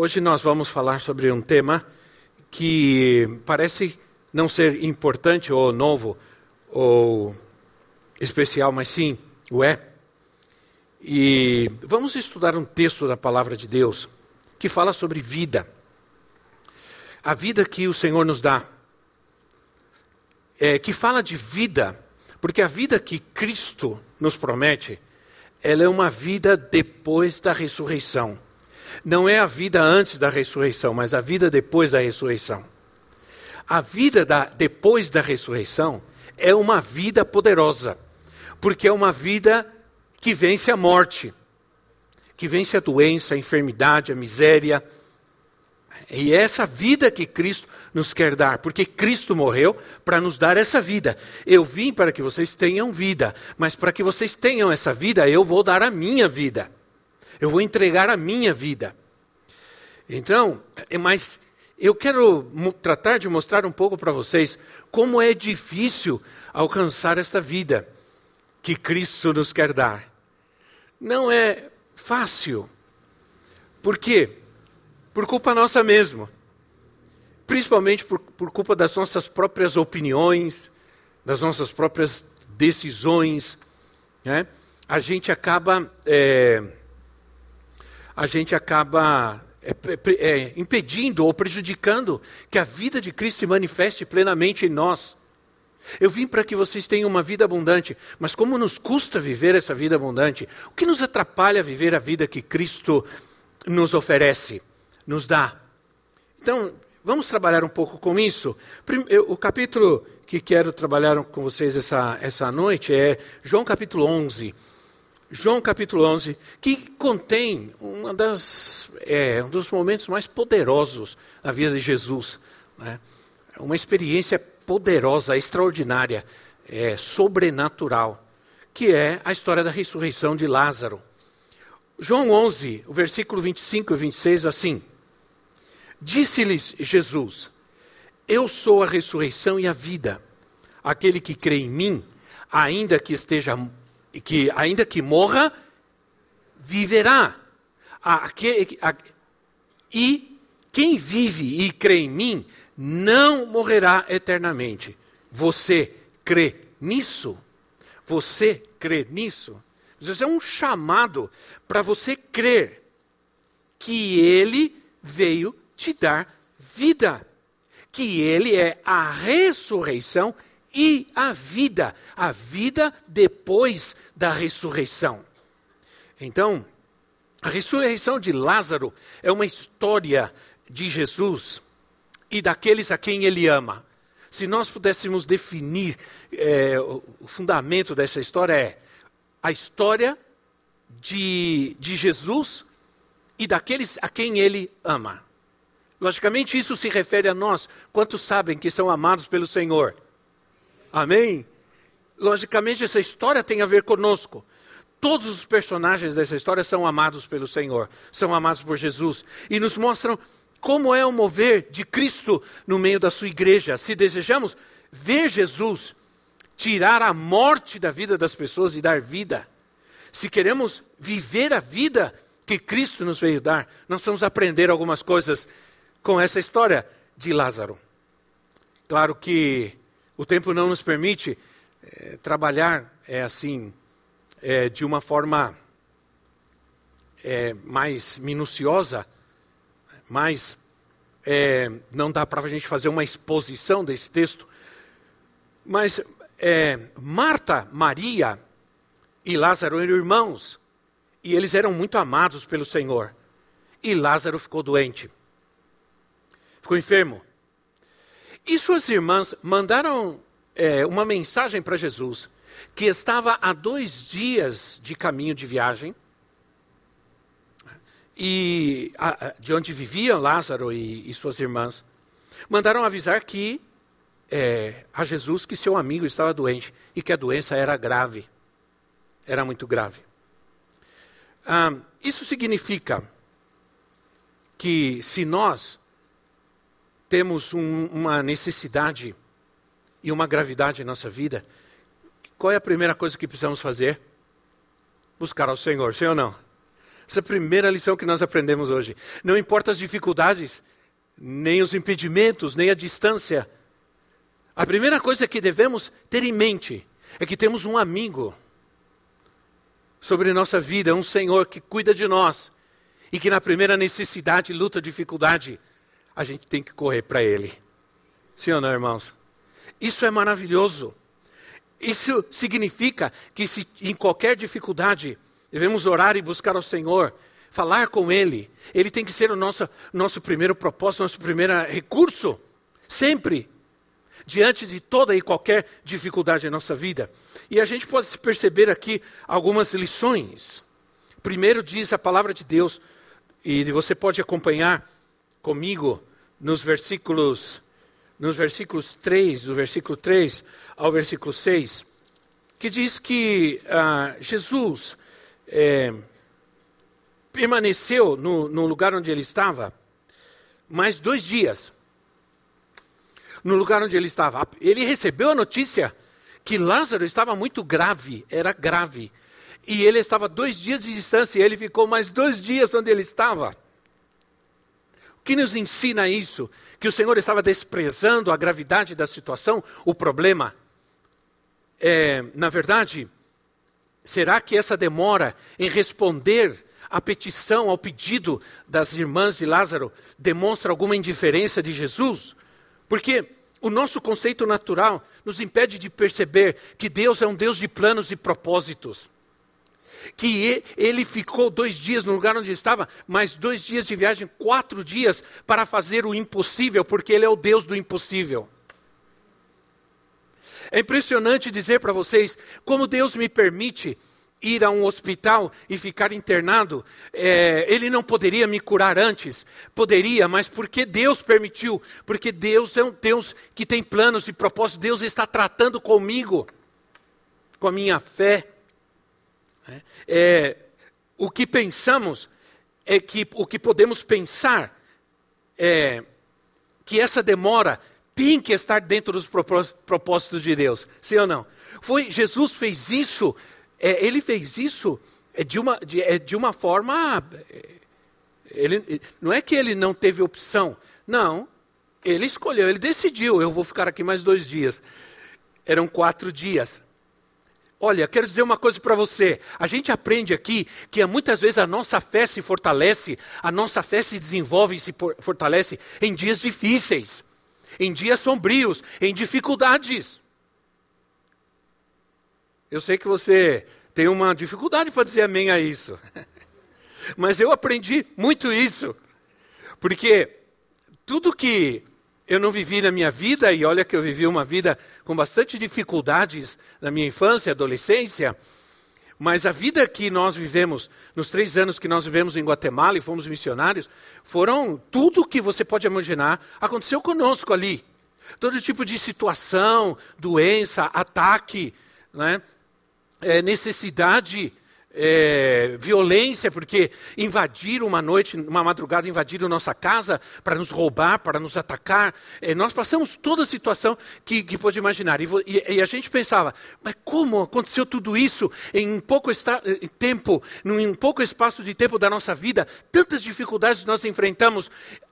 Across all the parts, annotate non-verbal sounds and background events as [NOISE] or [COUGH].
Hoje nós vamos falar sobre um tema que parece não ser importante ou novo ou especial, mas sim o é. E vamos estudar um texto da palavra de Deus que fala sobre vida. A vida que o Senhor nos dá. É, que fala de vida, porque a vida que Cristo nos promete, ela é uma vida depois da ressurreição não é a vida antes da ressurreição, mas a vida depois da ressurreição. A vida da, depois da ressurreição é uma vida poderosa, porque é uma vida que vence a morte, que vence a doença, a enfermidade, a miséria. E é essa vida que Cristo nos quer dar, porque Cristo morreu para nos dar essa vida. Eu vim para que vocês tenham vida, mas para que vocês tenham essa vida, eu vou dar a minha vida. Eu vou entregar a minha vida. Então, é, mas eu quero tratar de mostrar um pouco para vocês como é difícil alcançar esta vida que Cristo nos quer dar. Não é fácil. Por quê? Por culpa nossa mesmo. Principalmente por, por culpa das nossas próprias opiniões, das nossas próprias decisões. Né? A gente acaba. É, a gente acaba é, é, impedindo ou prejudicando que a vida de Cristo se manifeste plenamente em nós. Eu vim para que vocês tenham uma vida abundante, mas como nos custa viver essa vida abundante? O que nos atrapalha viver a vida que Cristo nos oferece, nos dá? Então, vamos trabalhar um pouco com isso. O capítulo que quero trabalhar com vocês essa, essa noite é João capítulo 11. João capítulo 11, que contém uma das, é, um dos momentos mais poderosos da vida de Jesus. Né? Uma experiência poderosa, extraordinária, é, sobrenatural, que é a história da ressurreição de Lázaro. João 11, o versículo 25 e 26, assim: Disse-lhes Jesus: Eu sou a ressurreição e a vida. Aquele que crê em mim, ainda que esteja que ainda que morra, viverá. E quem vive e crê em mim não morrerá eternamente. Você crê nisso? Você crê nisso? Isso é um chamado para você crer que Ele veio te dar vida, que Ele é a ressurreição e a vida, a vida depois da ressurreição. Então, a ressurreição de Lázaro é uma história de Jesus e daqueles a quem ele ama. Se nós pudéssemos definir é, o fundamento dessa história é a história de, de Jesus e daqueles a quem ele ama. Logicamente, isso se refere a nós. Quantos sabem que são amados pelo Senhor? Amém? Logicamente, essa história tem a ver conosco. Todos os personagens dessa história são amados pelo Senhor, são amados por Jesus e nos mostram como é o mover de Cristo no meio da sua igreja. Se desejamos ver Jesus tirar a morte da vida das pessoas e dar vida, se queremos viver a vida que Cristo nos veio dar, nós vamos aprender algumas coisas com essa história de Lázaro. Claro que o tempo não nos permite é, trabalhar é, assim é, de uma forma é, mais minuciosa, mas não dá para a gente fazer uma exposição desse texto. Mas Marta, Maria e Lázaro eram irmãos e eles eram muito amados pelo Senhor. E Lázaro ficou doente, ficou enfermo. E suas irmãs mandaram é, uma mensagem para Jesus, que estava a dois dias de caminho de viagem. e a, de onde viviam Lázaro e, e, suas irmãs, mandaram avisar que é, a Jesus que seu amigo estava doente e que a doença era grave, era muito grave. Ah, isso significa que se nós temos um, uma necessidade e uma gravidade em nossa vida, qual é a primeira coisa que precisamos fazer? Buscar ao Senhor, sim ou não? Essa é a primeira lição que nós aprendemos hoje. Não importa as dificuldades, nem os impedimentos, nem a distância. A primeira coisa que devemos ter em mente é que temos um amigo sobre nossa vida, um Senhor que cuida de nós e que na primeira necessidade, luta, dificuldade, a gente tem que correr para Ele. Sim ou não, irmãos? Isso é maravilhoso. Isso significa que se em qualquer dificuldade devemos orar e buscar ao Senhor, falar com Ele. Ele tem que ser o nosso, nosso primeiro propósito, nosso primeiro recurso, sempre, diante de toda e qualquer dificuldade em nossa vida. E a gente pode perceber aqui algumas lições. Primeiro diz a palavra de Deus, e você pode acompanhar comigo nos versículos nos versículos 3, do versículo 3 ao versículo 6, que diz que ah, Jesus é, permaneceu no, no lugar onde ele estava mais dois dias. No lugar onde ele estava. Ele recebeu a notícia que Lázaro estava muito grave, era grave. E ele estava dois dias de distância, e ele ficou mais dois dias onde ele estava. Que nos ensina isso? Que o Senhor estava desprezando a gravidade da situação, o problema. É, na verdade, Será que essa demora em responder à petição, ao pedido das irmãs de Lázaro, demonstra alguma indiferença de Jesus? Porque o nosso conceito natural nos impede de perceber que Deus é um Deus de planos e propósitos. Que ele ficou dois dias no lugar onde estava, mais dois dias de viagem, quatro dias, para fazer o impossível, porque ele é o Deus do impossível. É impressionante dizer para vocês como Deus me permite ir a um hospital e ficar internado. É, ele não poderia me curar antes? Poderia, mas porque Deus permitiu? Porque Deus é um Deus que tem planos e propósitos. Deus está tratando comigo, com a minha fé. É, é o que pensamos é que o que podemos pensar é que essa demora tem que estar dentro dos propósitos de Deus. Sim ou não? Foi, Jesus fez isso, é, ele fez isso é, de, uma, de, é, de uma forma. Ele, não é que ele não teve opção. Não. Ele escolheu, ele decidiu, eu vou ficar aqui mais dois dias. Eram quatro dias. Olha, quero dizer uma coisa para você. A gente aprende aqui que muitas vezes a nossa fé se fortalece, a nossa fé se desenvolve e se fortalece em dias difíceis em dias sombrios, em dificuldades. Eu sei que você tem uma dificuldade para dizer amém a isso. [LAUGHS] Mas eu aprendi muito isso. Porque tudo que eu não vivi na minha vida, e olha que eu vivi uma vida com bastante dificuldades na minha infância adolescência, mas a vida que nós vivemos, nos três anos que nós vivemos em Guatemala e fomos missionários, foram tudo que você pode imaginar aconteceu conosco ali. Todo tipo de situação, doença, ataque, né? é, necessidade é, violência, porque invadiram uma noite, uma madrugada, invadiram nossa casa para nos roubar, para nos atacar. É, nós passamos toda a situação que, que pode imaginar. E, e, e, a gente pensava, mas como aconteceu tudo isso em pouco esta, em tempo, em pouco espaço de tempo da nossa vida? Tantas dificuldades nós enfrentamos.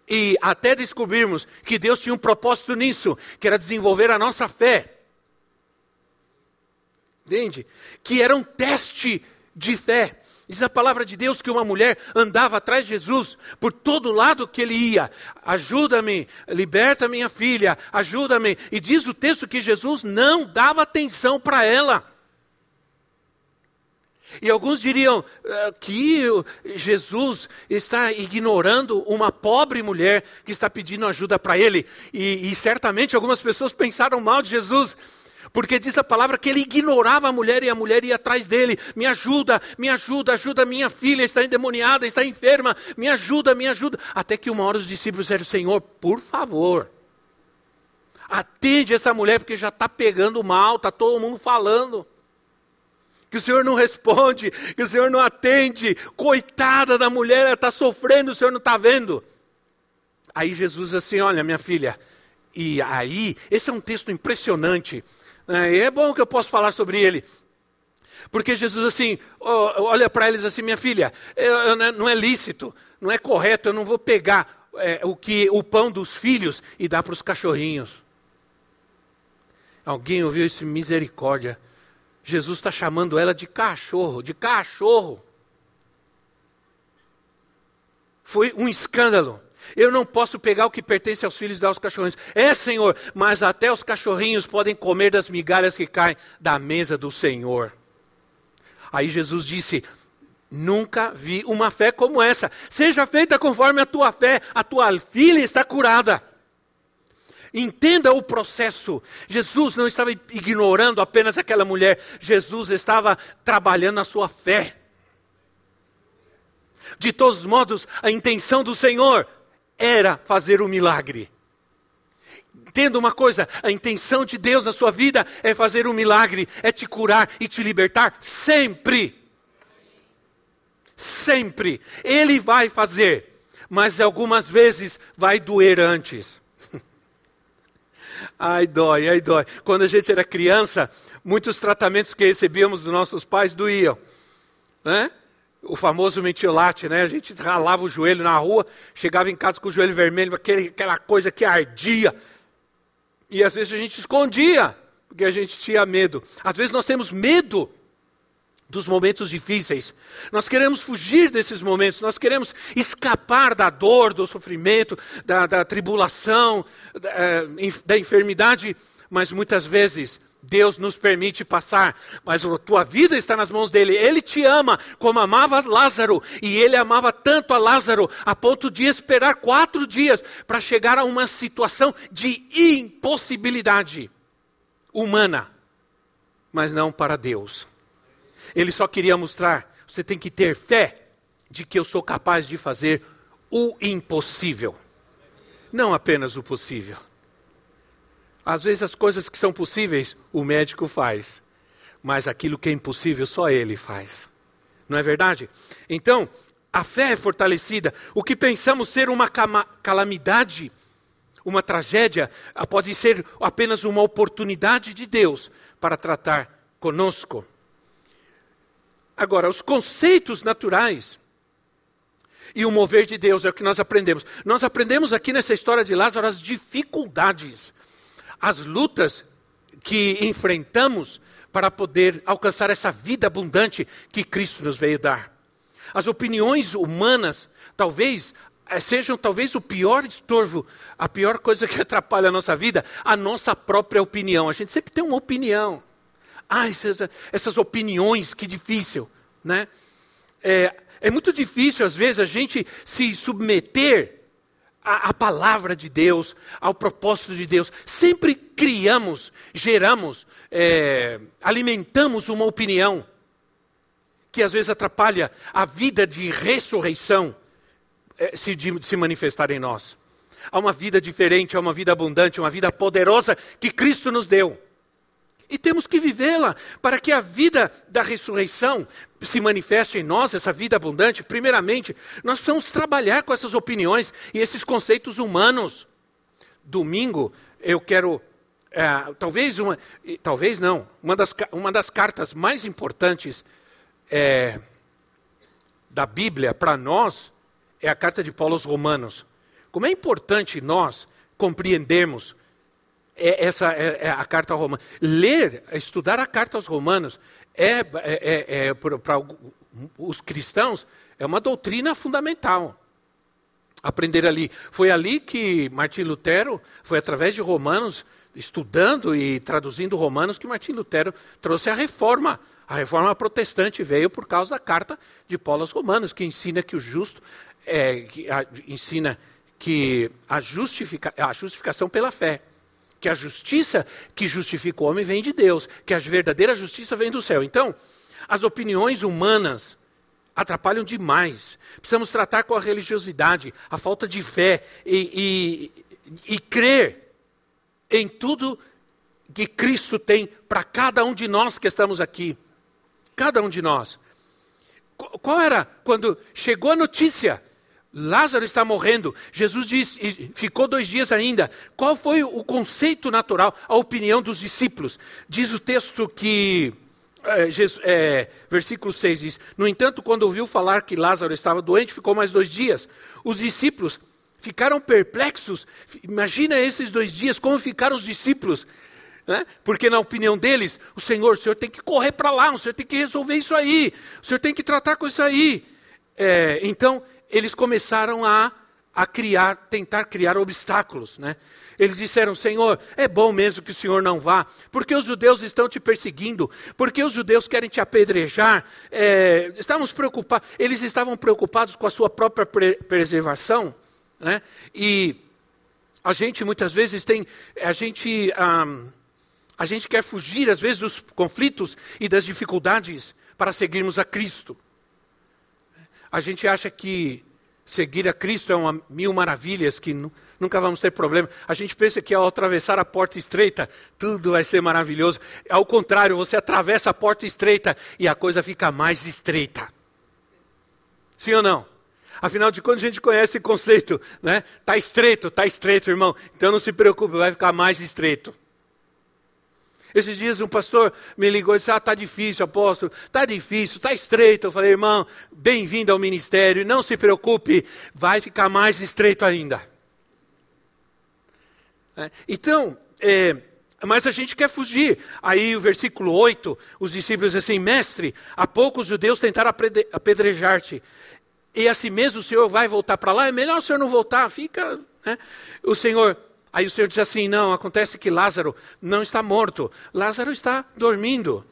E até descobrirmos que Deus tinha um propósito nisso, que era desenvolver a nossa fé. Entende? Que era um teste de fé. Diz a palavra de Deus que uma mulher andava atrás de Jesus por todo lado que ele ia. Ajuda-me, liberta minha filha, ajuda-me. E diz o texto que Jesus não dava atenção para ela. E alguns diriam uh, que Jesus está ignorando uma pobre mulher que está pedindo ajuda para ele. E, e certamente algumas pessoas pensaram mal de Jesus Porque diz a palavra que ele ignorava a mulher e a mulher ia atrás dele. Me ajuda, me ajuda, ajuda minha filha, está endemoniada, está enferma. Me ajuda, me ajuda. Até que uma hora os discípulos disseram: Senhor, por favor, atende essa mulher, porque já está pegando mal, está todo mundo falando. Que o Senhor não responde, que o Senhor não atende. Coitada da mulher, ela está sofrendo, o Senhor não está vendo. Aí Jesus assim: Olha, minha filha, e aí, esse é um texto impressionante. É, é bom que eu possa falar sobre ele. Porque Jesus assim, olha para eles assim, minha filha, não é lícito, não é correto, eu não vou pegar é, o que o pão dos filhos e dar para os cachorrinhos. Alguém ouviu isso? Misericórdia. Jesus está chamando ela de cachorro, de cachorro. Foi um escândalo. Eu não posso pegar o que pertence aos filhos e dar aos cachorrinhos. É, Senhor, mas até os cachorrinhos podem comer das migalhas que caem da mesa do Senhor. Aí Jesus disse: Nunca vi uma fé como essa. Seja feita conforme a tua fé, a tua filha está curada. Entenda o processo. Jesus não estava ignorando apenas aquela mulher, Jesus estava trabalhando a sua fé. De todos modos, a intenção do Senhor era fazer um milagre. Entenda uma coisa: a intenção de Deus na sua vida é fazer um milagre, é te curar e te libertar sempre. Sempre. Ele vai fazer, mas algumas vezes vai doer antes. [LAUGHS] ai, dói, ai, dói. Quando a gente era criança, muitos tratamentos que recebíamos dos nossos pais doíam. Né? O famoso metiolate, né? A gente ralava o joelho na rua, chegava em casa com o joelho vermelho, aquela coisa que ardia. E às vezes a gente escondia, porque a gente tinha medo. Às vezes nós temos medo dos momentos difíceis. Nós queremos fugir desses momentos, nós queremos escapar da dor, do sofrimento, da, da tribulação, da, eh, da enfermidade, mas muitas vezes Deus nos permite passar, mas a tua vida está nas mãos dele. Ele te ama como amava Lázaro, e ele amava tanto a Lázaro a ponto de esperar quatro dias para chegar a uma situação de impossibilidade humana, mas não para Deus. Ele só queria mostrar: você tem que ter fé de que eu sou capaz de fazer o impossível, não apenas o possível. Às vezes as coisas que são possíveis, o médico faz. Mas aquilo que é impossível, só ele faz. Não é verdade? Então, a fé é fortalecida. O que pensamos ser uma calamidade, uma tragédia, ah, pode ser apenas uma oportunidade de Deus para tratar conosco. Agora, os conceitos naturais e o mover de Deus é o que nós aprendemos. Nós aprendemos aqui nessa história de Lázaro as dificuldades as lutas que enfrentamos para poder alcançar essa vida abundante que Cristo nos veio dar. As opiniões humanas, talvez eh, sejam talvez o pior estorvo, a pior coisa [LAUGHS] que atrapalha a nossa vida, a nossa própria opinião. A gente sempre tem uma opinião. Ah, essas, essas opiniões, que difícil, né? É, é muito difícil, às vezes, a gente se submeter a, a palavra de Deus, ao propósito de Deus. Sempre criamos, geramos, é, alimentamos uma opinião que às vezes atrapalha a vida de ressurreição é, se, de, se manifestar em nós. Há uma vida diferente, há uma vida abundante, uma vida poderosa que Cristo nos deu. E temos que vivê-la para que a vida da ressurreição se manifeste em nós, essa vida abundante. Primeiramente, nós precisamos trabalhar com essas opiniões e esses conceitos humanos. Domingo, eu quero, é, talvez uma, talvez não, uma das, uma das cartas mais importantes é, da Bíblia para nós é a carta de Paulo aos Romanos. Como é importante nós compreendermos é, essa é, é a carta aos Romanos. Ler, estudar a carta aos Romanos é, é, é, é para os cristãos é uma doutrina fundamental. Aprender ali. Foi ali que Martim Lutero, foi através de Romanos, estudando e traduzindo Romanos, que Martim Lutero trouxe a reforma. A reforma protestante veio por causa da carta de Paulo aos Romanos, que ensina que o justo, é, que a, ensina que a, justifica, a justificação pela fé que a justiça que justifica o homem vem de Deus, que a verdadeira justiça vem do céu. Então, as opiniões humanas atrapalham demais. Precisamos tratar com a religiosidade, a falta de fé e, e, e crer em tudo que Cristo tem para cada um de nós que estamos aqui. Cada um de nós. Qual era quando chegou a notícia? Lázaro está morrendo. Jesus disse, ficou dois dias ainda. Qual foi o conceito natural, a opinião dos discípulos? Diz o texto que, é, Jesus, é, versículo 6 diz: No entanto, quando ouviu falar que Lázaro estava doente, ficou mais dois dias. Os discípulos ficaram perplexos. Imagina esses dois dias, como ficaram os discípulos. Né? Porque, na opinião deles, o Senhor, o Senhor tem que correr para lá, o Senhor tem que resolver isso aí, o Senhor tem que tratar com isso aí. É, então, eles começaram a, a criar, tentar criar obstáculos. Né? Eles disseram: Senhor, é bom mesmo que o Senhor não vá, porque os judeus estão te perseguindo, porque os judeus querem te apedrejar. É, estamos preocupados, eles estavam preocupados com a sua própria pre preservação. Né? E a gente muitas vezes tem, a gente, um, a gente quer fugir às vezes dos conflitos e das dificuldades para seguirmos a Cristo. A gente acha que seguir a Cristo é uma mil maravilhas, que nunca vamos ter problema. A gente pensa que ao atravessar a porta estreita, tudo vai ser maravilhoso. Ao contrário, você atravessa a porta estreita e a coisa fica mais estreita. Sim ou não? Afinal de contas, a gente conhece esse conceito, né? Está estreito, está estreito, irmão. Então não se preocupe, vai ficar mais estreito. Esses dias um pastor me ligou e disse: Ah, está difícil, apóstolo, está difícil, está estreito. Eu falei, irmão, bem-vindo ao ministério, não se preocupe, vai ficar mais estreito ainda. É, então, é, mas a gente quer fugir. Aí o versículo 8, os discípulos dizem assim, mestre, há pouco os judeus tentaram apedrejar-te e assim mesmo o Senhor vai voltar para lá, é melhor o Senhor não voltar, fica. Né? O Senhor, aí o Senhor diz assim: não, acontece que Lázaro não está morto, Lázaro está dormindo.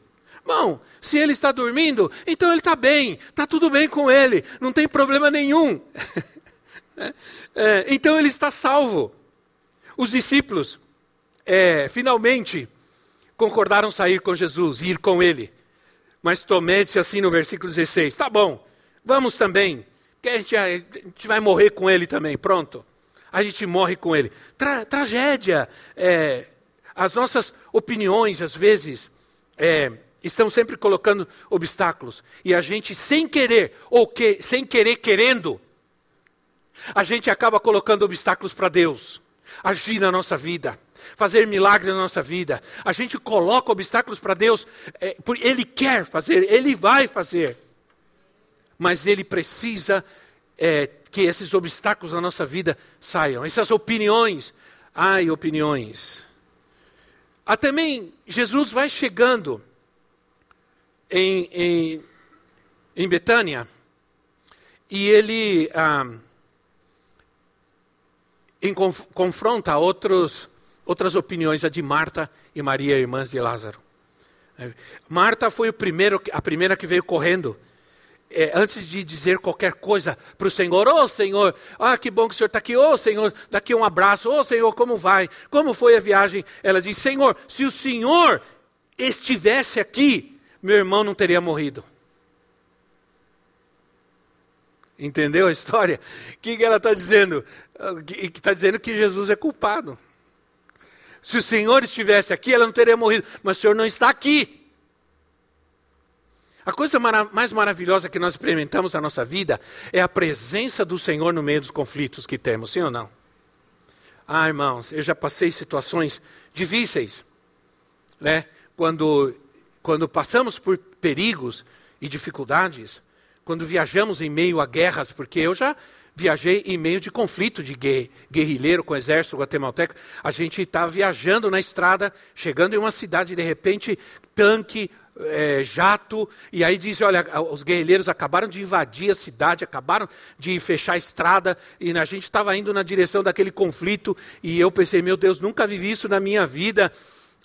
Bom, se ele está dormindo, então ele está bem, está tudo bem com ele, não tem problema nenhum. [LAUGHS] é, então ele está salvo. Os discípulos, é, finalmente, concordaram sair com Jesus, ir com ele. Mas Tomé disse assim no versículo 16: tá bom, vamos também que a gente, a gente vai morrer com ele também, pronto. A gente morre com ele. Tra tragédia. É, as nossas opiniões, às vezes, é, estão sempre colocando obstáculos. E a gente, sem querer, ou que, sem querer querendo, a gente acaba colocando obstáculos para Deus agir na nossa vida, fazer milagres na nossa vida. A gente coloca obstáculos para Deus, é, Ele quer fazer, Ele vai fazer mas ele precisa é, que esses obstáculos na nossa vida saiam. Essas opiniões, ai, opiniões. Ah, também Jesus vai chegando em, em, em Betânia e ele ah, em, confronta outros, outras opiniões, a de Marta e Maria, irmãs de Lázaro. Marta foi primeiro, a primeira que veio correndo é, antes de dizer qualquer coisa para o Senhor, ô oh, Senhor, ah, que bom que o Senhor está aqui, ô oh, Senhor, daqui um abraço, ô oh, Senhor, como vai? Como foi a viagem? Ela diz, Senhor, se o Senhor estivesse aqui, meu irmão não teria morrido. Entendeu a história? O que, ela está dizendo? Está dizendo que Jesus é culpado. Se o Senhor estivesse aqui, ela não teria morrido, mas o Senhor não está aqui. A coisa mais maravilhosa que nós experimentamos na nossa vida é a presença do Senhor no meio dos conflitos que temos, sim ou não? Ah, irmãos, eu já passei situações difíceis, né? Quando, quando passamos por perigos e dificuldades, quando viajamos em meio a guerras, porque eu já viajei em meio de conflito de guerrilheiro com o exército guatemalteco. A gente estava tá viajando na estrada, chegando em uma cidade, de repente, tanque, é, jato, e aí diz: olha, os guerrilheiros acabaram de invadir a cidade, acabaram de fechar a estrada, e a gente estava indo na direção daquele conflito, e eu pensei: meu Deus, nunca vivi isso na minha vida.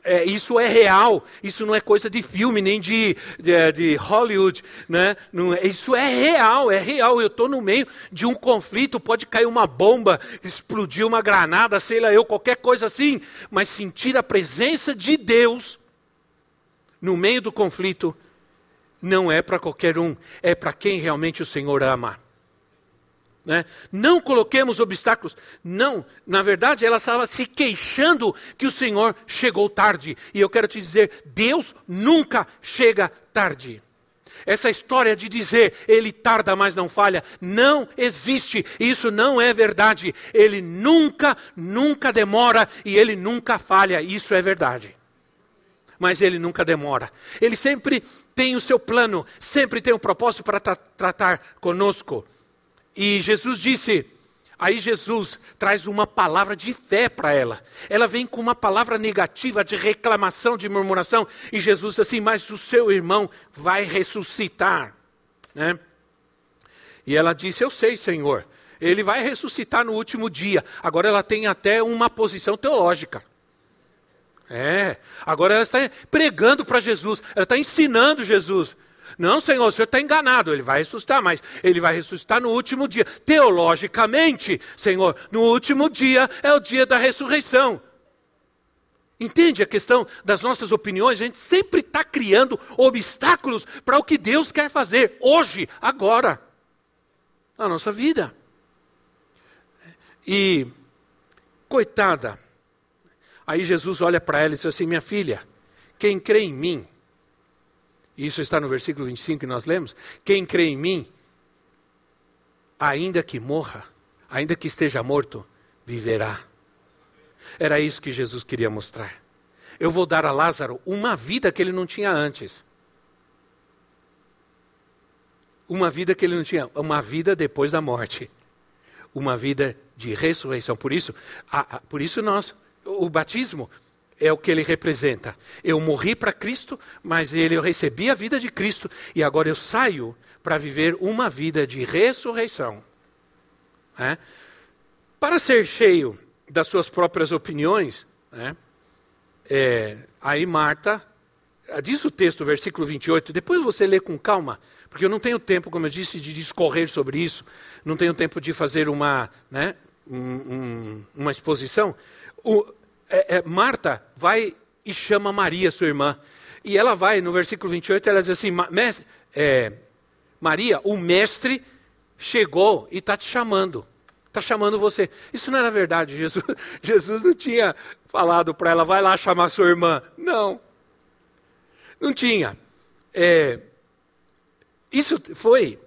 É, isso é real, isso não é coisa de filme, nem de, de, de Hollywood. Né? Não, é, isso é real, é real. Eu estou no meio de um conflito, pode cair uma bomba, explodir uma granada, sei lá eu, qualquer coisa assim. Mas sentir a presença de Deus no meio do conflito não é para qualquer um, é para quem realmente o Senhor ama. Né? Não coloquemos obstáculos. Não, na verdade, ela estava se queixando que o Senhor chegou tarde. E eu quero te dizer: Deus nunca chega tarde. Essa história de dizer ele tarda, mas não falha, não existe. Isso não é verdade. Ele nunca, nunca demora e ele nunca falha. Isso é verdade. Mas ele nunca demora. Ele sempre tem o seu plano, sempre tem um propósito para tra tratar conosco. E Jesus disse, aí Jesus traz uma palavra de fé para ela. Ela vem com uma palavra negativa de reclamação, de murmuração. E Jesus diz assim: Mas o seu irmão vai ressuscitar. Né? E ela disse: Eu sei, Senhor. Ele vai ressuscitar no último dia. Agora ela tem até uma posição teológica. É, agora ela está pregando para Jesus, ela está ensinando Jesus. Não, Senhor, o Senhor está enganado, ele vai ressuscitar, mas ele vai ressuscitar no último dia. Teologicamente, Senhor, no último dia é o dia da ressurreição. Entende a questão das nossas opiniões? A gente sempre está criando obstáculos para o que Deus quer fazer, hoje, agora, na nossa vida. E, coitada, aí Jesus olha para ela e diz assim: Minha filha, quem crê em mim, isso está no versículo 25 que nós lemos. Quem crê em mim, ainda que morra, ainda que esteja morto, viverá. Era isso que Jesus queria mostrar. Eu vou dar a Lázaro uma vida que ele não tinha antes. Uma vida que ele não tinha, uma vida depois da morte. Uma vida de ressurreição. Por isso, a, a, por isso nós, o batismo é o que ele representa. Eu morri para Cristo, mas ele, eu recebi a vida de Cristo e agora eu saio para viver uma vida de ressurreição. É? Para ser cheio das suas próprias opiniões, é, é, aí Marta, diz o texto, versículo 28, depois você lê com calma, porque eu não tenho tempo, como eu disse, de discorrer sobre isso, não tenho tempo de fazer uma, né, um, um, uma exposição. O, é, é, Marta vai e chama Maria, sua irmã. E ela vai, no versículo 28, ela diz assim: mestre, é, Maria, o mestre chegou e está te chamando. Está chamando você. Isso não era verdade. Jesus, [LAUGHS] Jesus não tinha falado para ela, vai lá chamar sua irmã. Não. Não tinha. É, isso foi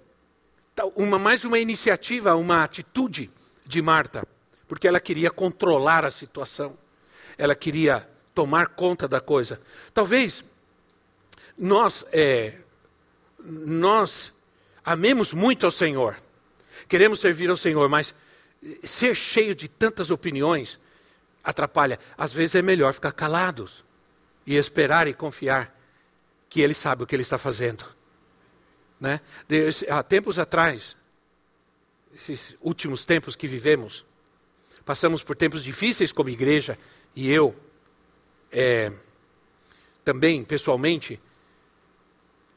uma, mais uma iniciativa, uma atitude de Marta, porque ela queria controlar a situação ela queria tomar conta da coisa. Talvez nós, é, nós amemos muito ao Senhor, queremos servir ao Senhor, mas ser cheio de tantas opiniões atrapalha. Às vezes é melhor ficar calados e esperar e confiar que Ele sabe o que Ele está fazendo. Né? há tempos atrás, esses últimos tempos que vivemos, passamos por tempos difíceis como igreja, e eu, é, também pessoalmente,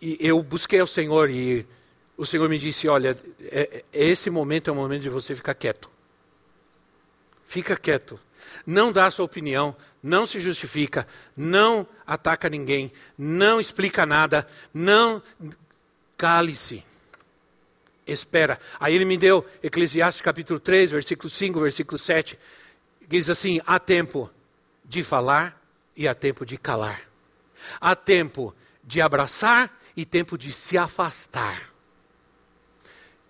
e eu busquei ao Senhor e o Senhor me disse: Olha, é, é, esse momento é o momento de você ficar quieto. Fica quieto. Não dá a sua opinião, não se justifica, não ataca ninguém, não explica nada, não. Cale-se. Espera. Aí ele me deu Eclesiastes capítulo 3, versículo 5, versículo 7. Diz assim: há tempo de falar e há tempo de calar. Há tempo de abraçar e tempo de se afastar.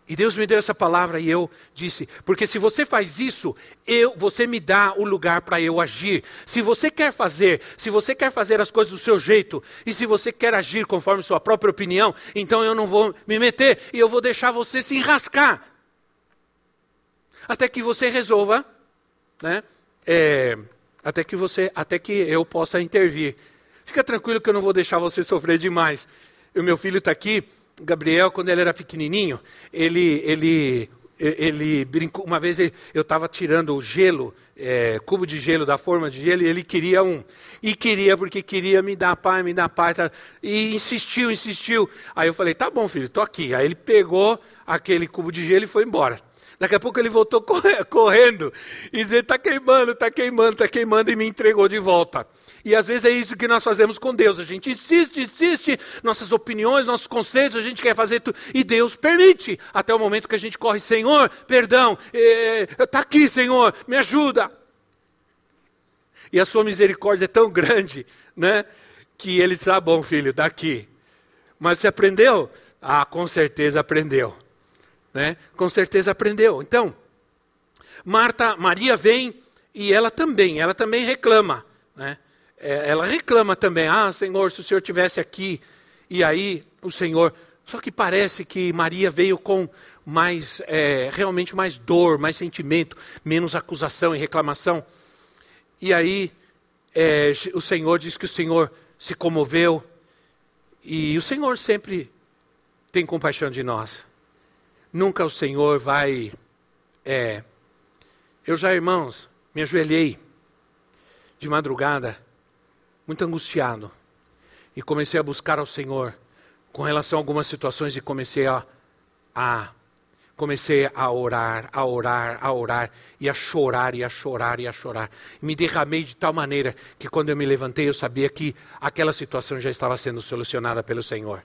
E Deus me deu essa palavra e eu disse: porque se você faz isso, eu, você me dá o lugar para eu agir. Se você quer fazer, se você quer fazer as coisas do seu jeito, e se você quer agir conforme sua própria opinião, então eu não vou me meter e eu vou deixar você se enrascar. Até que você resolva, né? É, até que você, até que eu possa intervir. Fica tranquilo que eu não vou deixar você sofrer demais. O meu filho está aqui, Gabriel, quando ele era pequenininho, ele, ele ele brincou, uma vez ele, eu estava tirando o gelo, é, cubo de gelo da forma de gelo, e ele queria um. E queria, porque queria me dar pai, me dar pai. Tá, e insistiu, insistiu. Aí eu falei, tá bom, filho, tô aqui. Aí ele pegou aquele cubo de gelo e foi embora. Daqui a pouco ele voltou [LAUGHS] correndo e dizia: está queimando, está queimando, está queimando, e me entregou de volta. E às vezes é isso que nós fazemos com Deus. A gente insiste, insiste, nossas opiniões, nossos conceitos, a gente quer fazer tudo. E Deus permite, até o momento que a gente corre: Senhor, perdão, está é, aqui, Senhor, me ajuda. E a sua misericórdia é tão grande, né? Que ele está bom, filho, daqui. Mas você aprendeu? Ah, com certeza aprendeu né? Com certeza aprendeu. Então, Marta, Maria vem e ela também, ela também reclama, né? É, ela reclama também, ah, Senhor, se o Senhor tivesse aqui, e aí o Senhor. Só que parece que Maria veio com mais, é, realmente mais dor, mais sentimento, menos acusação e reclamação. E aí é, o Senhor diz que o Senhor se comoveu, e o Senhor sempre tem compaixão de nós. Nunca o Senhor vai. É, eu já, irmãos, me ajoelhei de madrugada, muito angustiado, e comecei a buscar ao Senhor com relação a algumas situações e comecei a, a comecei a orar, a orar, a orar, e a chorar, e a chorar, e a chorar. Me derramei de tal maneira que quando eu me levantei eu sabia que aquela situação já estava sendo solucionada pelo Senhor.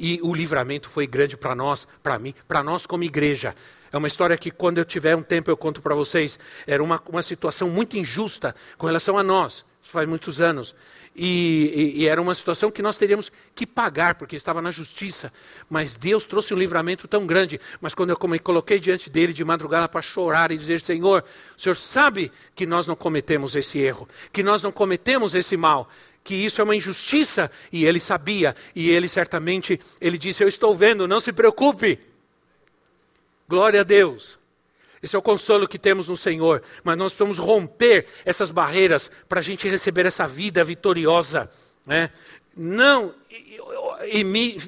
E o livramento foi grande para nós, para mim, para nós como igreja. É uma história que, quando eu tiver um tempo, eu conto para vocês. Era uma, uma situação muito injusta com relação a nós, isso faz muitos anos. E, e, e, era uma situação que nós teríamos que pagar, porque estava na justiça. Mas Deus trouxe um livramento tão grande. Mas quando eu me coloquei diante dele de madrugada para chorar e dizer: Senhor, o Senhor sabe que nós não cometemos esse erro, que nós não cometemos esse mal que isso é uma injustiça, e ele sabia, e ele certamente, ele disse: Eu estou vendo, não se preocupe. Glória a Deus. Esse é o consolo que temos no Senhor, mas nós precisamos romper essas barreiras para a gente receber essa vida vitoriosa. Né? Não,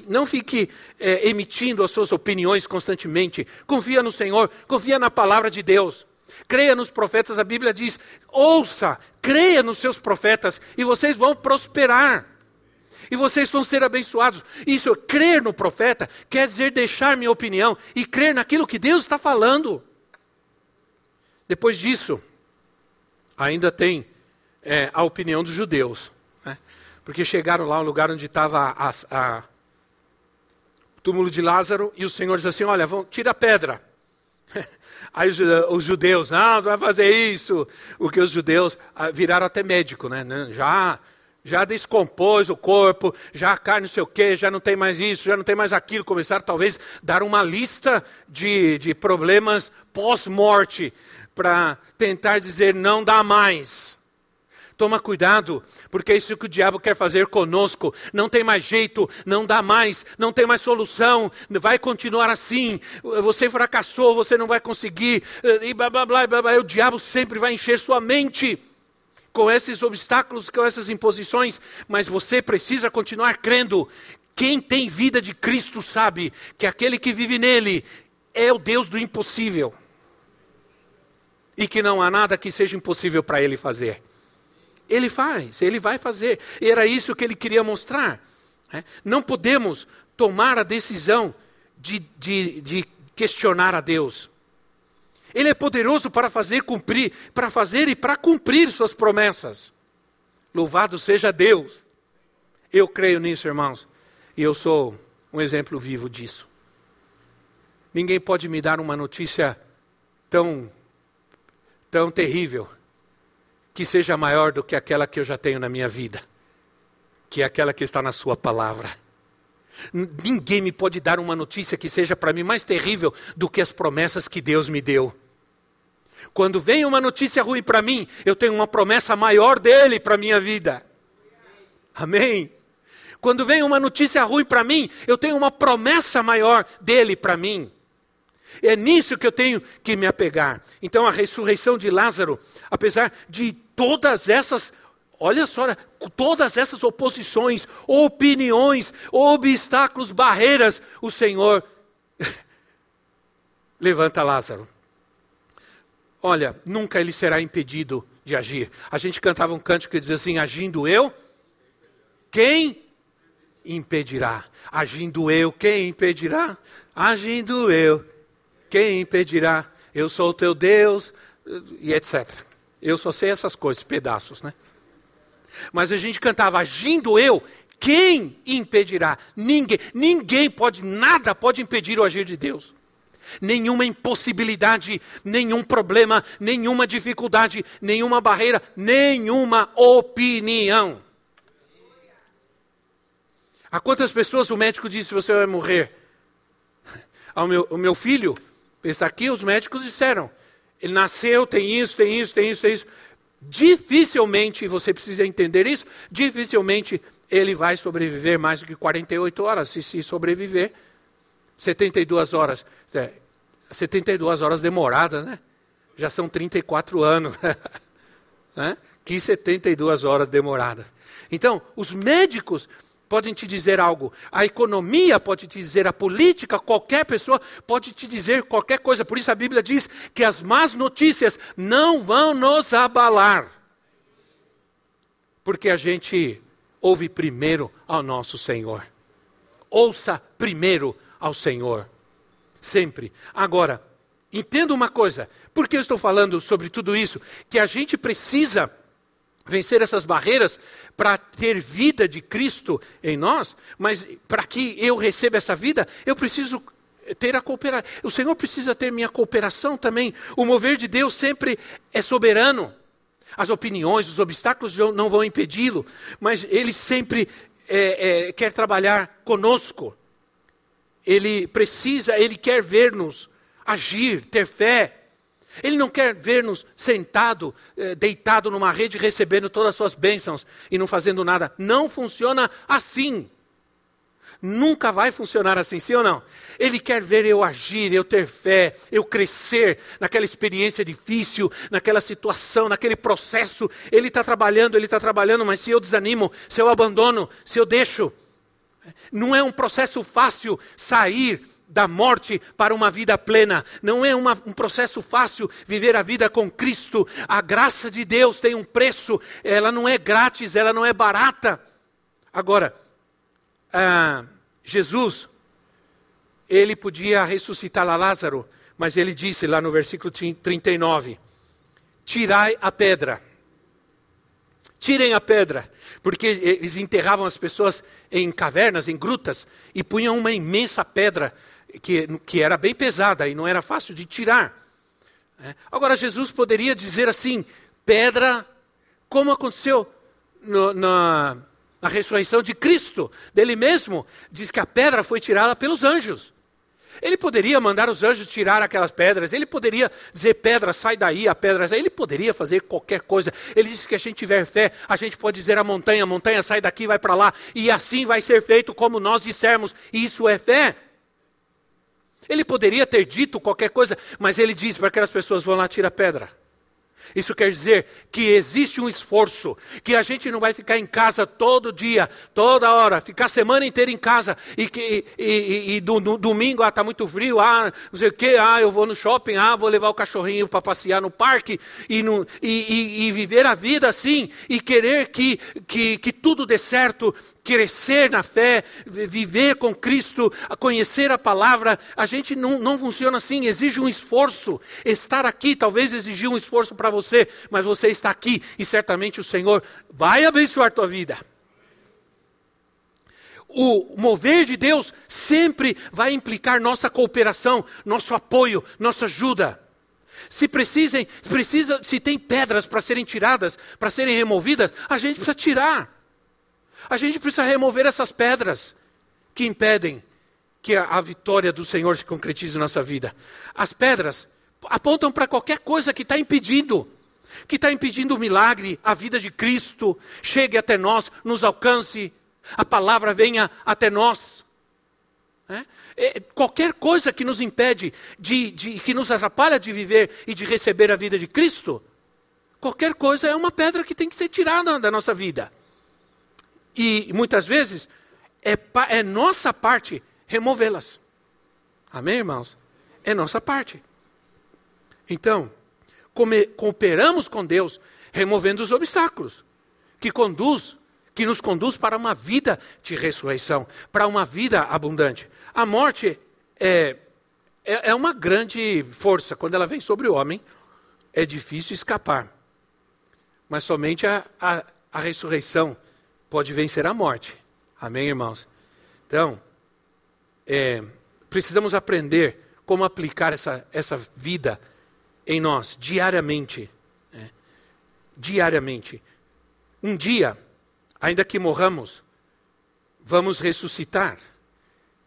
não fique é, emitindo as suas opiniões constantemente. Confia no Senhor, confia na palavra de Deus creia nos profetas, a Bíblia diz: ouça, creia nos seus profetas e vocês vão prosperar. E vocês vão ser abençoados. Isso, crer no profeta, quer dizer deixar minha opinião e crer naquilo que Deus está falando. Depois disso, ainda tem é, a opinião dos judeus. Né? Porque chegaram lá, o lugar onde estava o túmulo de Lázaro, e o Senhor diz assim: Olha, vão, tira a pedra. [LAUGHS] Aí os judeus, não, não vai fazer isso. Porque os judeus ah, viraram até médico, né? Já, já descompôs o corpo, já a carne não sei o quê, já não tem mais isso, já não tem mais aquilo. Começaram talvez dar uma lista de, de problemas pós-morte para tentar dizer não dá mais. Toma cuidado, porque é isso que o diabo quer fazer conosco. Não tem mais jeito, não dá mais, não tem mais solução, vai continuar assim. Você fracassou, você não vai conseguir, e blá blá blá blá. blá. O diabo sempre vai encher sua mente com esses obstáculos, com essas imposições, mas você precisa continuar crendo. Quem tem vida de Cristo sabe que aquele que vive nele é o Deus do impossível. E que não há nada que seja impossível para ele fazer. Ele faz, ele vai fazer. E era isso que ele queria mostrar. Né? Não podemos tomar a decisão de, de, de questionar a Deus. Ele é poderoso para fazer cumprir, para fazer e para cumprir suas promessas. Louvado seja Deus. Eu creio nisso, irmãos. E eu sou um exemplo vivo disso. Ninguém pode me dar uma notícia tão tão terrível que seja maior do que aquela que eu já tenho na minha vida, que é aquela que está na Sua palavra. Ninguém me pode dar uma notícia que seja para mim mais terrível do que as promessas que Deus me deu. Quando vem uma notícia ruim para mim, eu tenho uma promessa maior dele para a minha vida. Amém? Quando vem uma notícia ruim para mim, eu tenho uma promessa maior dele para mim. É nisso que eu tenho que me apegar. Então a ressurreição de Lázaro, apesar de todas essas, olha só, todas essas oposições, opiniões, obstáculos, barreiras, o Senhor [LAUGHS] levanta Lázaro. Olha, nunca ele será impedido de agir. A gente cantava um cântico que dizia assim: agindo eu, quem impedirá? Agindo eu, quem impedirá? Agindo eu, quem impedirá? Eu sou o teu Deus, e etc. Eu só sei essas coisas, pedaços, né? Mas a gente cantava, agindo eu, quem impedirá? Ninguém. Ninguém pode, nada pode impedir o agir de Deus. Nenhuma impossibilidade, nenhum problema, nenhuma dificuldade, nenhuma barreira, nenhuma opinião. A quantas pessoas o médico disse você vai morrer? [LAUGHS] Ao meu, o meu filho está aqui, os médicos disseram. Ele nasceu, tem isso, tem isso, tem isso, tem isso. Dificilmente, você precisa entender isso, dificilmente ele vai sobreviver mais do que 48 horas. Se, se sobreviver, 72 horas. É, 72 horas demorada, né? Já são 34 anos. [LAUGHS] né? Que 72 horas demoradas. Então, os médicos podem te dizer algo, a economia pode te dizer, a política, qualquer pessoa pode te dizer qualquer coisa. Por isso a Bíblia diz que as más notícias não vão nos abalar. Porque a gente ouve primeiro ao nosso Senhor. Ouça primeiro ao Senhor. Sempre. Agora, entenda uma coisa. Por que eu estou falando sobre tudo isso? Que a gente precisa vencer essas barreiras para ter vida de Cristo em nós, mas para que eu receba essa vida, eu preciso ter a cooperação. O Senhor precisa ter minha cooperação também. O mover de Deus sempre é soberano. As opiniões, os obstáculos não vão impedi-lo, mas Ele sempre é, é, quer trabalhar conosco. Ele precisa, Ele quer ver-nos agir, ter fé. Ele não quer ver-nos sentado, eh, deitado numa rede, recebendo todas as suas bênçãos e não fazendo nada. Não funciona assim. Nunca vai funcionar assim, sim ou não? Ele quer ver eu agir, eu ter fé, eu crescer naquela experiência difícil, naquela situação, naquele processo. Ele está trabalhando, ele está trabalhando, mas se eu desanimo, se eu abandono, se eu deixo. Não é um processo fácil sair da morte para uma vida plena. Não é uma, um processo fácil viver a vida com Cristo. A graça de Deus tem um preço, ela não é grátis, ela não é barata. Agora, ah, Jesus, ele podia ressuscitar Lázaro, mas ele disse lá no versículo 39: Tirai a pedra. Tirem a pedra, porque eles enterravam as pessoas em cavernas, em grutas, e punham uma imensa pedra que, que era bem pesada e não era fácil de tirar. É. Agora, Jesus poderia dizer assim: pedra, como aconteceu no, na, na ressurreição de Cristo, dele mesmo, diz que a pedra foi tirada pelos anjos. Ele poderia mandar os anjos tirar aquelas pedras, ele poderia dizer, pedra, sai daí, a pedra, ele poderia fazer qualquer coisa. Ele disse que a gente tiver fé, a gente pode dizer à montanha, montanha, sai daqui, vai para lá, e assim vai ser feito como nós dissermos. Isso é fé. Ele poderia ter dito qualquer coisa, mas ele diz para aquelas pessoas: vão lá, tira a pedra. Isso quer dizer que existe um esforço, que a gente não vai ficar em casa todo dia, toda hora, ficar a semana inteira em casa e, que, e, e, e do, domingo, ah, está muito frio, ah, não sei o quê, ah, eu vou no shopping, ah, vou levar o cachorrinho para passear no parque e, no, e, viver a vida assim e querer que, que, que tudo dê certo, crescer na fé, viver com Cristo, conhecer a palavra, a gente não, não funciona assim, exige um esforço. Estar aqui talvez exigiu um esforço para você, mas você está aqui e certamente o Senhor vai abençoar tua vida. O mover de Deus sempre vai implicar nossa cooperação, nosso apoio, nossa ajuda. Se precisem, precisa, se tem pedras para serem tiradas, para serem removidas, a gente precisa tirar. A gente precisa remover essas pedras que impedem que a, vitória do Senhor se concretize na nossa vida. As pedras apontam para qualquer coisa que está impedindo, que está impedindo o milagre, a vida de Cristo chegue até nós, nos alcance, a palavra venha até nós. É? É, qualquer coisa que nos impede, de, de, que nos atrapalha de viver e de receber a vida de Cristo, qualquer coisa é uma pedra que tem que ser tirada da nossa vida. E muitas vezes é, é nossa parte removê-las. Amém, irmãos? é nossa parte. Então, come, cooperamos com Deus, removendo os obstáculos, que conduz, que nos conduz para uma vida de ressurreição, para uma vida abundante. A morte é, é, é uma grande força. Quando ela vem sobre o homem, é difícil escapar. Mas somente a, a, a ressurreição pode vencer a morte. Amém, irmãos? Então, é, precisamos aprender como aplicar essa, essa vida em nós, diariamente. Né? Diariamente. Um dia, ainda que morramos, vamos ressuscitar.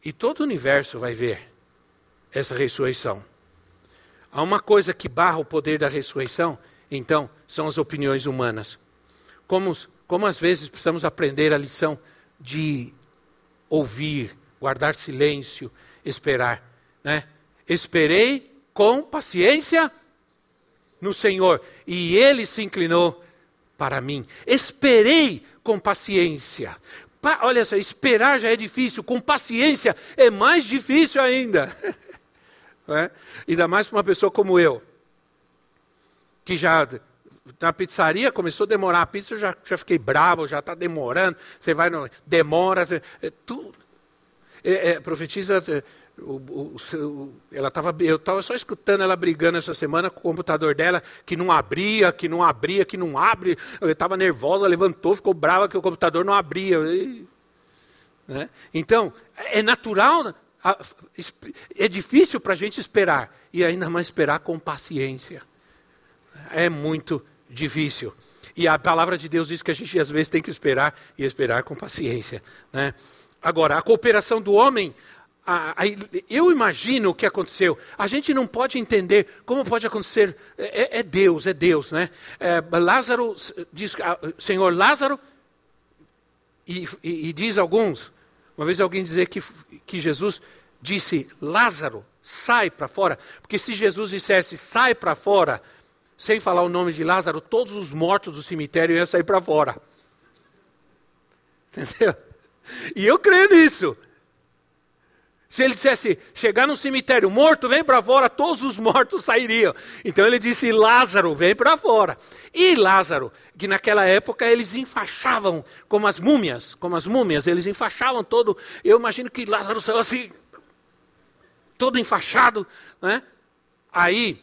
E todo o universo vai ver essa ressurreição. Há uma coisa que barra o poder da ressurreição, então, são as opiniões humanas. Como, como às vezes precisamos aprender a lição de ouvir, guardar silêncio, esperar. Né? Esperei com paciência no Senhor e ele se inclinou para mim. Esperei com paciência. Pa olha só, esperar já é difícil, com paciência é mais difícil ainda. [LAUGHS] é? Ainda mais para uma pessoa como eu, que já na pizzaria começou a demorar a pizza, eu já, já fiquei bravo, já está demorando. Você vai, no, demora, você, é, tudo. É, é, profetiza, é, o, o, o, ela tava, eu estava só escutando ela brigando essa semana com o computador dela, que não abria, que não abria, que não abre. Eu estava nervosa, levantou, ficou brava que o computador não abria. E, né? Então, é natural, é difícil para a gente esperar, e ainda mais esperar com paciência. É muito difícil. E a palavra de Deus diz que a gente às vezes tem que esperar e esperar com paciência. Né? Agora, a cooperação do homem, a, a, eu imagino o que aconteceu. A gente não pode entender como pode acontecer. É, é Deus, é Deus, né? É, Lázaro diz, Senhor Lázaro, e, e, e, diz alguns. Uma vez alguém dizer que, que Jesus disse Lázaro, sai para fora, porque se Jesus dissesse sai para fora, sem falar o nome de Lázaro, todos os mortos do cemitério iam sair para fora. Entendeu? E eu creio nisso. Se ele dissesse, chegar no cemitério, morto, vem para fora, todos os mortos sairiam. Então ele disse, Lázaro, vem para fora. E Lázaro, que naquela época eles enfaixavam como as múmias, como as múmias, eles enfaixavam todo. Eu imagino que Lázaro saiu assim, todo enfaixado, né? Aí,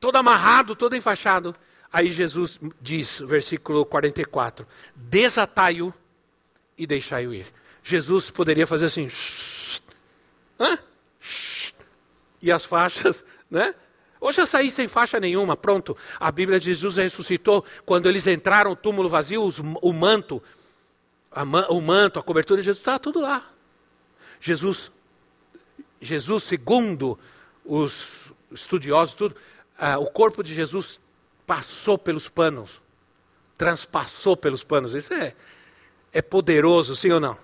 todo amarrado, todo enfaixado. Aí Jesus diz, versículo 44, desatai-o e deixai-o ir. Jesus poderia fazer assim, hã? e as faixas, [LAUGHS] né? Ou já saí sem faixa nenhuma, pronto. A Bíblia diz: Jesus ressuscitou quando eles entraram no túmulo vazio, os, o manto, man, o manto, a cobertura de Jesus estava tudo lá. Jesus, Jesus, segundo os estudiosos, tudo, ah, o corpo de Jesus passou pelos panos, transpassou pelos panos. Isso é, é poderoso, sim ou não?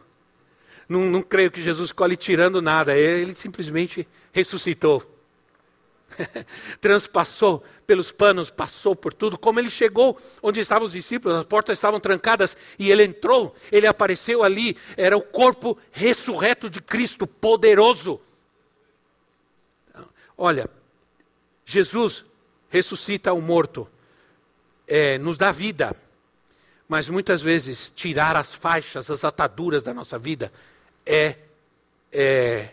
Não, não creio que Jesus ficou ali tirando nada, ele simplesmente ressuscitou. [LAUGHS] Transpassou pelos panos, passou por tudo. Como ele chegou onde estavam os discípulos, as portas estavam trancadas e ele entrou, ele apareceu ali, era o corpo ressurreto de Cristo, poderoso. Olha, Jesus ressuscita o morto, é, nos dá vida. Mas muitas vezes tirar as faixas, as ataduras da nossa vida é, é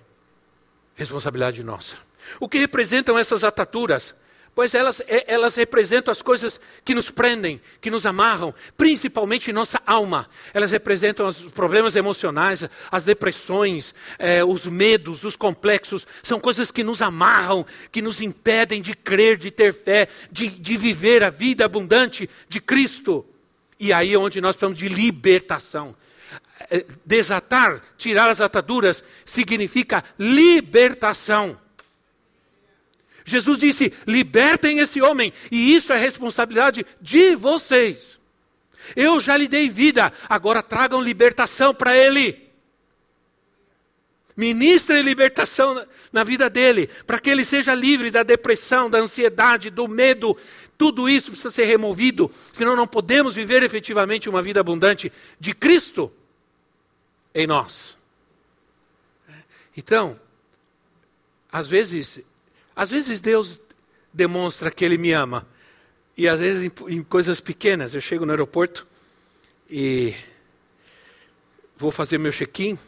responsabilidade nossa. O que representam essas ataduras? Pois elas, elas representam as coisas que nos prendem, que nos amarram, principalmente nossa alma. Elas representam os problemas emocionais, as depressões, é, os medos, os complexos. São coisas que nos amarram, que nos impedem de crer, de ter fé, de, de viver a vida abundante de Cristo. E aí é onde nós falamos de libertação. É, desatar, tirar as ataduras, significa libertação. Jesus disse: libertem esse homem, e isso é responsabilidade de vocês. Eu já lhe dei vida, agora tragam libertação para ele. Ministrem libertação na vida dele, para que ele seja livre da depressão, da ansiedade, do medo, tudo isso precisa ser removido, senão não podemos viver efetivamente uma vida abundante de Cristo em nós. Então, às vezes, Às vezes Deus demonstra que Ele me ama. E às vezes em, em coisas pequenas. Eu chego no aeroporto e vou fazer meu check-in.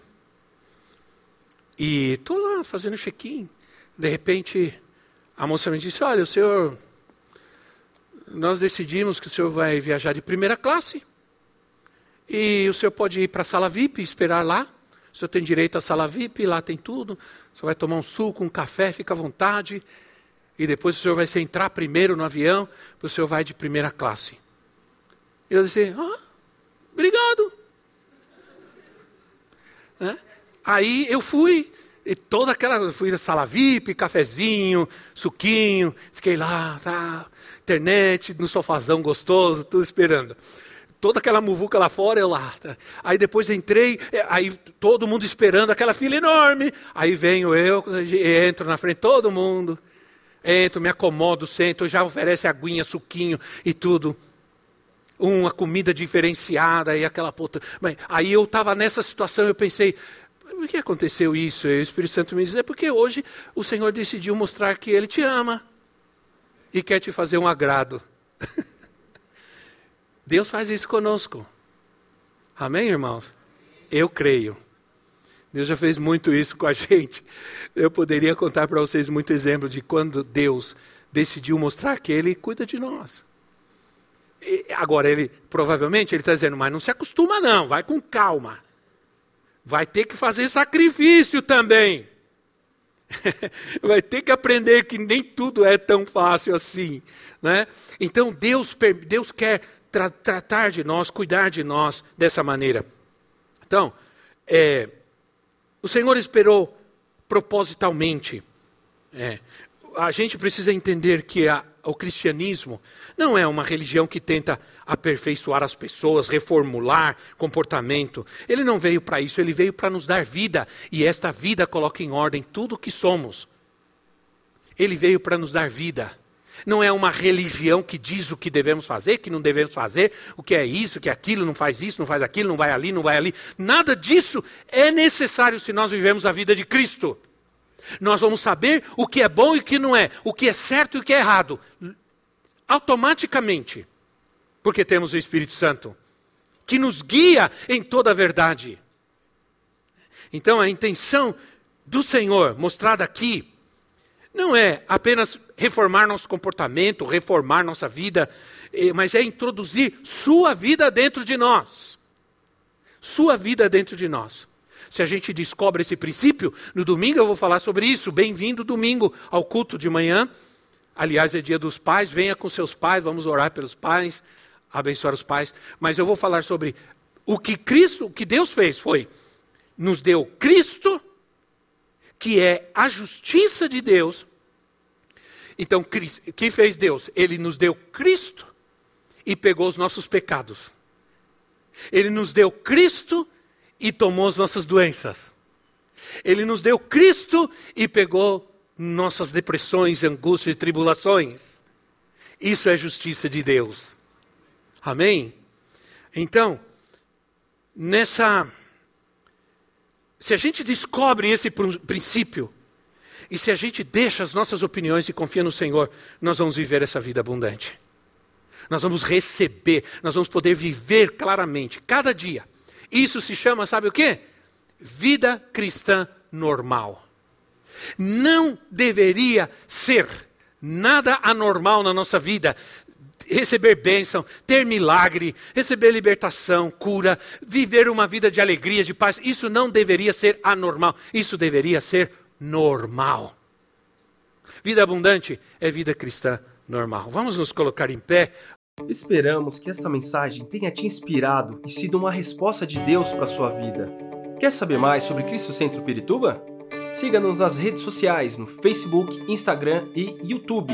E estou lá fazendo check-in. De repente, a moça me disse: Olha, o senhor. Nós decidimos que o senhor vai viajar de primeira classe. E o senhor pode ir para a sala VIP, esperar lá. O senhor tem direito à sala VIP, lá tem tudo. O senhor vai tomar um suco, um café, fica à vontade. E depois o senhor vai entrar primeiro no avião, o senhor vai de primeira classe. Eu disse, ah, obrigado. Né? Aí eu fui, e toda aquela, fui na sala VIP, cafezinho, suquinho, fiquei lá, tá, internet, no sofazão gostoso, tudo esperando toda aquela muvuca lá fora, eu lá. Aí depois entrei, é, aí todo mundo esperando, aquela fila enorme. Aí venho eu, entro na frente, todo mundo. Entro, me acomodo, sento, já oferece aguinha, suquinho e tudo. Uma comida diferenciada e aquela puta. Aí eu estava nessa situação, eu pensei, por que aconteceu isso? E o Espírito Santo me diz, é porque hoje o Senhor decidiu mostrar que Ele te ama e quer te fazer um agrado. [LAUGHS] Deus faz isso conosco. Amém, irmãos? Eu creio. Deus já fez muito isso com a [LAUGHS] gente. Eu poderia contar para vocês muito exemplo de quando Deus decidiu mostrar que Ele cuida de nós. E agora, ele provavelmente ele está dizendo, mas não se acostuma não, vai com calma. Vai ter que fazer sacrifício também. [LAUGHS] vai ter que aprender que nem tudo é tão fácil assim. Né? Então Deus, Deus quer tra tratar de nós, cuidar de nós dessa maneira. Então, é, o Senhor esperou propositalmente. É, a gente precisa entender que a, o cristianismo não é uma religião que tenta aperfeiçoar as pessoas, reformular comportamento. Ele não veio para isso, ele veio para nos dar vida. E esta vida coloca em ordem tudo o que somos. Ele veio para nos dar vida. Não é uma religião que diz o que devemos fazer, que não devemos fazer, o que é isso, o que é aquilo, não faz isso, não faz aquilo, não vai ali, não vai ali. Nada disso é necessário se nós vivemos a vida de Cristo. Nós vamos saber o que é bom e o que não é, o que é certo e o que é errado, automaticamente, porque temos o Espírito Santo, que nos guia em toda a verdade. Então a intenção do Senhor, mostrada aqui, não é apenas reformar nosso comportamento, reformar nossa vida, eh, mas é introduzir sua vida dentro de nós. Sua vida dentro de nós. Se a gente descobre esse princípio, no domingo eu vou falar sobre isso. Bem-vindo domingo ao culto de manhã. Aliás, é dia dos pais, venha com seus pais, vamos orar pelos pais, abençoar os pais. Mas eu vou falar sobre o que Cristo, o que Deus fez foi nos deu Cristo, que é a justiça de Deus, então, quem fez Deus? Ele nos deu Cristo e pegou os nossos pecados. Ele nos deu Cristo e tomou as nossas doenças. Ele nos deu Cristo e pegou nossas depressões, angústias e tribulações. Isso é justiça de Deus. Amém? Então, nessa. Se a gente descobre esse princípio, e se a gente deixa as nossas opiniões e confia no Senhor, nós vamos viver essa vida abundante. Nós vamos receber, nós vamos poder viver claramente, cada dia. Isso se chama, sabe o quê? Vida cristã normal. Não deveria ser nada anormal na nossa vida receber bênção, ter milagre, receber libertação, cura, viver uma vida de alegria, de paz. Isso não deveria ser anormal, isso deveria ser normal. Vida abundante é vida cristã normal. Vamos nos colocar em pé. Esperamos que esta mensagem tenha te inspirado e sido uma resposta de Deus para a sua vida. Quer saber mais sobre Cristo Centro Pirituba? Siga-nos nas redes sociais no Facebook, Instagram e YouTube,